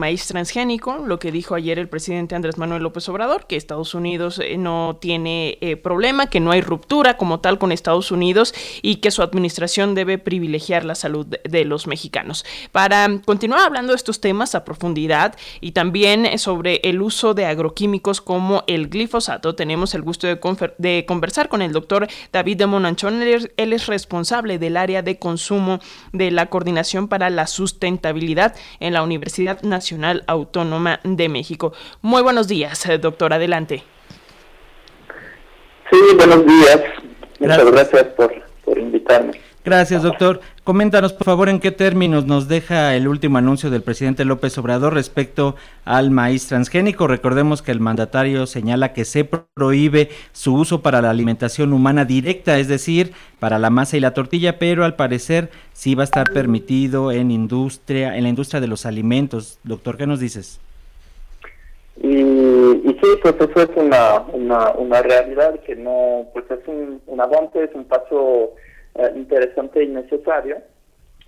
maíz transgénico, lo que dijo ayer el presidente Andrés Manuel López Obrador, que Estados Unidos eh, no tiene eh, problema, que no hay ruptura como tal con Estados Unidos y que su administración debe privilegiar la salud de, los mexicanos. Para continuar hablando de estos temas a profundidad y también eh, sobre el uso de agroquímicos como el glifosato, tenemos el gusto de, de conversar con el doctor David de Monanchón. él es responsable del área de consumo de la Coordinación para la Sustentabilidad en la Universidad Nacional Autónoma de México. Muy buenos días, eh, doctor, adelante. Sí, buenos días. Muchas gracias, por, por invitarme. Gracias, doctor. Coméntanos, por favor, en qué términos nos deja el último anuncio del presidente López Obrador respecto al maíz transgénico. Recordemos que el mandatario señala que se prohíbe su uso para la alimentación humana directa, es decir, para la masa y la tortilla, pero al parecer sí va a estar permitido en industria, en la industria de los alimentos. Doctor, ¿qué nos dices? Y, sí, pues eso es una, una, realidad que no, pues es un, un avance, es un paso eh, interesante y necesario.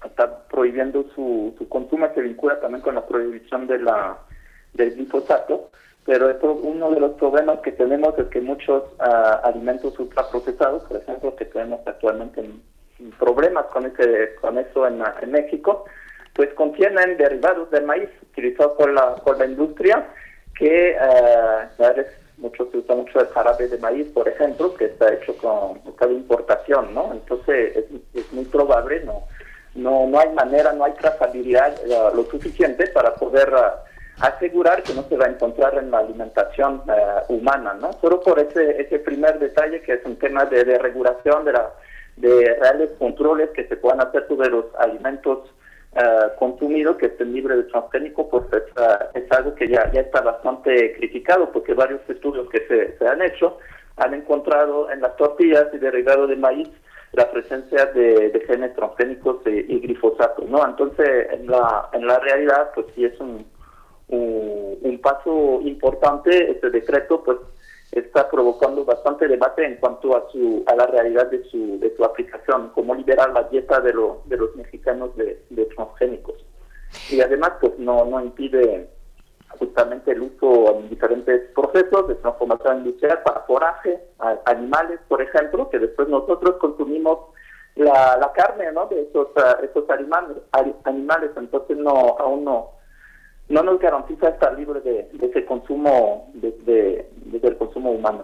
Está prohibiendo su, su consumo, se vincula también con la prohibición de la del glifosato, pero uno de los problemas que tenemos es que muchos uh, alimentos ultraprocesados, por ejemplo, que tenemos actualmente problemas con ese con eso en, en México, pues contienen derivados del maíz utilizados por la por la industria que uh, mucho se usa mucho el jarabe de maíz, por ejemplo, que está hecho con cada importación, ¿no? Entonces es, muy probable, no, no, no hay manera, no hay trazabilidad eh, lo suficiente para poder uh, asegurar que no se va a encontrar en la alimentación uh, humana, ¿no? Solo por ese, ese primer detalle que es un tema de, de regulación de la de reales controles que se puedan hacer sobre los alimentos uh, consumido que esté libre de transgénico, pues es, es, algo que ya, ya está bastante criticado, porque varios estudios que se, se han hecho han encontrado en las tortillas y derivados de maíz la presencia de, de genes transgénicos y, glifosato, ¿no? Entonces, en la, en la realidad, pues sí es un, un paso importante este decreto, pues está provocando bastante debate en cuanto a su a la realidad de su de su aplicación, cómo liberar la dieta de, lo, de los mexicanos de, de transgénicos. Y además, pues no, no impide justamente el uso en diferentes procesos de transformación industrial para foraje, animales, por ejemplo, que después nosotros consumimos la, la carne ¿no? de esos, esos animales, animales, entonces no aún no no nos garantiza estar libre de, ese consumo, desde, el consumo humano.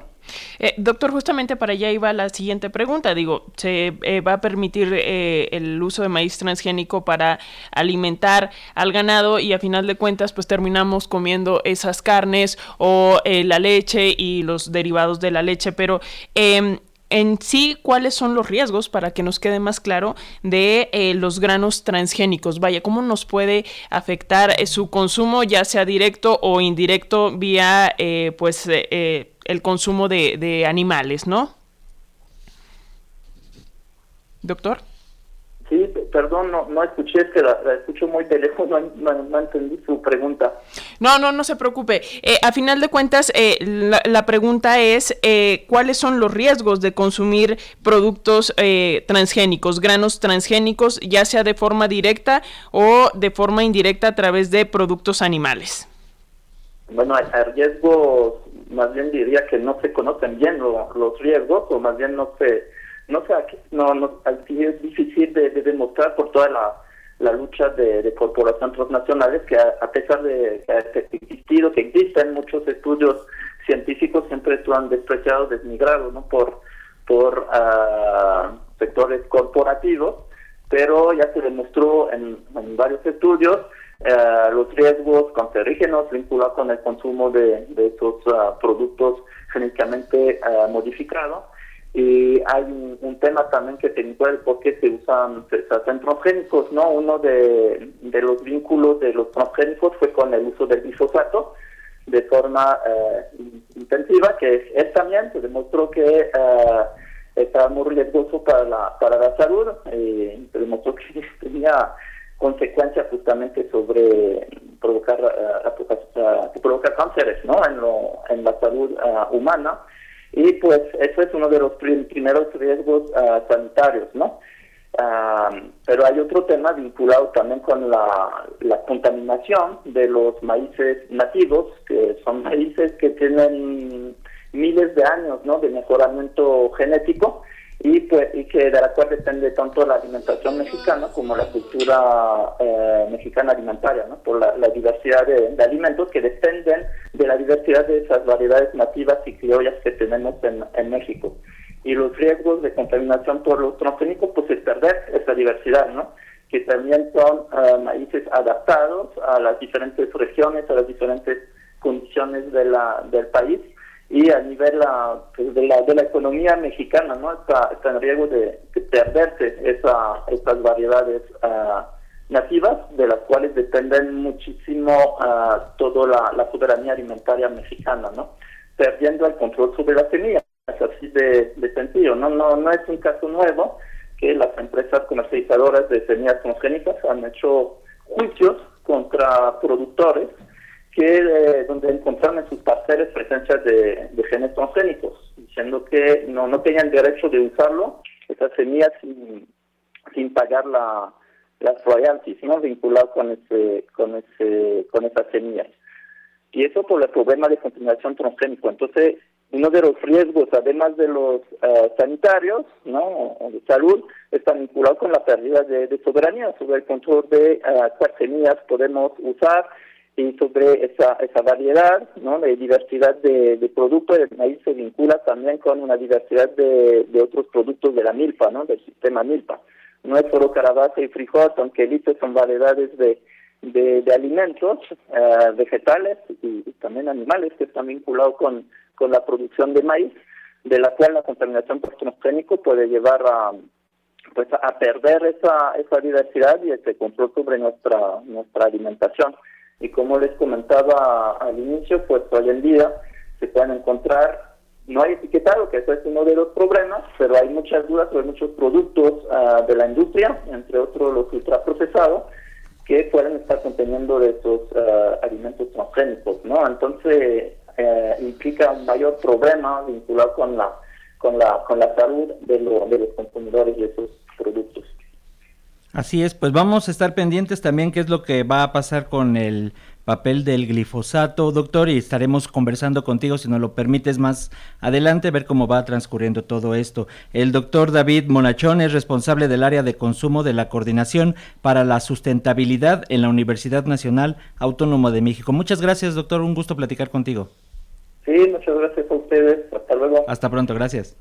Eh, doctor, justamente para allá iba la siguiente pregunta. Digo, ¿se eh, va a permitir eh, el uso de maíz transgénico para alimentar al ganado y a final de cuentas pues terminamos comiendo esas carnes o la leche y los derivados de la leche? Pero em, en sí cuáles son los riesgos para que nos quede más claro de eh, los granos transgénicos. Vaya, cómo nos puede afectar eh, su consumo, ya sea directo o indirecto, vía eh, pues el consumo de, de animales, ¿no? Doctor. Sí, perdón, no, no escuché, es que la, escucho muy de lejos, no, no, entendí su pregunta. No, no, no se preocupe. Eh, a final de cuentas, eh, la, pregunta es, eh, ¿cuáles son los riesgos de consumir productos eh, transgénicos, granos transgénicos, ya sea de forma directa o de forma indirecta a través de productos animales? Bueno, hay, riesgos, más bien diría que no se conocen bien los riesgos, o más bien no se no sé, no, no, es difícil de, demostrar por toda la, la lucha de, de, corporaciones transnacionales que a, pesar de que ha existido, que existen muchos estudios científicos, siempre están despreciados, desmigrados ¿no? por, por uh, sectores corporativos, pero ya se demostró en, varios estudios uh, los riesgos cancerígenos vinculados con el consumo de, de estos uh, productos genéticamente modificados y hay un, tema también que que ver por qué se usan, se hacen transgénicos, ¿no? Uno de, los vínculos de los transgénicos fue con el uso del glifosato de forma eh, intensiva, que es, también, se demostró que eh, está muy riesgoso para la, para la salud, se demostró que tenía consecuencias justamente sobre provocar, uh, provocar cánceres, ¿no? En, lo, en la salud humana y pues eso es uno de los primeros riesgos uh, sanitarios, ¿no? pero hay otro tema vinculado también con la, la, contaminación de los maíces nativos, que son maíces que tienen miles de años ¿no? de mejoramiento genético y, pues, y que de la cual depende tanto la alimentación mexicana como la cultura eh, mexicana alimentaria, ¿no? por la, diversidad de, alimentos que dependen de la diversidad de esas variedades nativas y criollas que tenemos en, en México y los riesgos de contaminación por los transgénicos, pues es perder esa diversidad, ¿no? Que también son uh, maíces adaptados a las diferentes regiones, a las diferentes condiciones de la, del país y a nivel pues, de, la, de la economía mexicana, ¿no? Está, está en riesgo de, perderse esa, esas variedades uh, nativas de las cuales dependen muchísimo uh, toda la, la soberanía alimentaria mexicana, ¿no? Perdiendo el control sobre la semilla así de, sentido. No, no, no es un caso nuevo que las empresas comercializadoras de semillas transgénicas han hecho juicios contra productores que eh, donde encontraron en sus parcelas presencia de, genes transgénicos, diciendo que no, no tenían derecho de usarlo, esas semillas sin, sin pagar la, las royalties, ¿no? vinculadas con ese, con ese, con esas semillas. Y eso por el problema de contaminación transgénico. Entonces, uno de los riesgos, además de los eh, sanitarios, ¿no? de salud, está vinculado con la pérdida de, soberanía sobre el control de uh, cuáles semillas podemos usar y sobre esa, esa variedad, ¿no? de diversidad de, de productos. El maíz se vincula también con una diversidad de, de otros productos de la milpa, ¿no? del sistema milpa. No es solo calabaza y frijol, aunque son variedades de de, alimentos eh, vegetales y, también animales que están vinculados con, con la producción de maíz, de la cual la contaminación por transgénico puede llevar a pues a perder esa, esa diversidad y ese control sobre nuestra nuestra alimentación. Y como les comentaba al inicio, pues hoy en día se pueden encontrar, no hay etiquetado, que eso es uno de los problemas, pero hay muchas dudas sobre muchos productos ah, de la industria, entre otros los ultraprocesados, que pueden estar conteniendo de esos uh, alimentos transgénicos, ¿no? Entonces eh, implica un mayor problema vinculado con la con la con la salud de, de los consumidores de esos productos. Así es, pues vamos a estar pendientes también qué es lo que va a pasar con el papel del glifosato, doctor, y estaremos conversando contigo, si nos lo permites, más adelante, ver cómo va transcurriendo todo esto. El doctor David Monachón es responsable del área de consumo de la Coordinación para la Sustentabilidad en la Universidad Nacional Autónoma de México. Muchas gracias, doctor, un gusto platicar contigo. Sí, muchas gracias a ustedes. Hasta luego. Hasta pronto, gracias.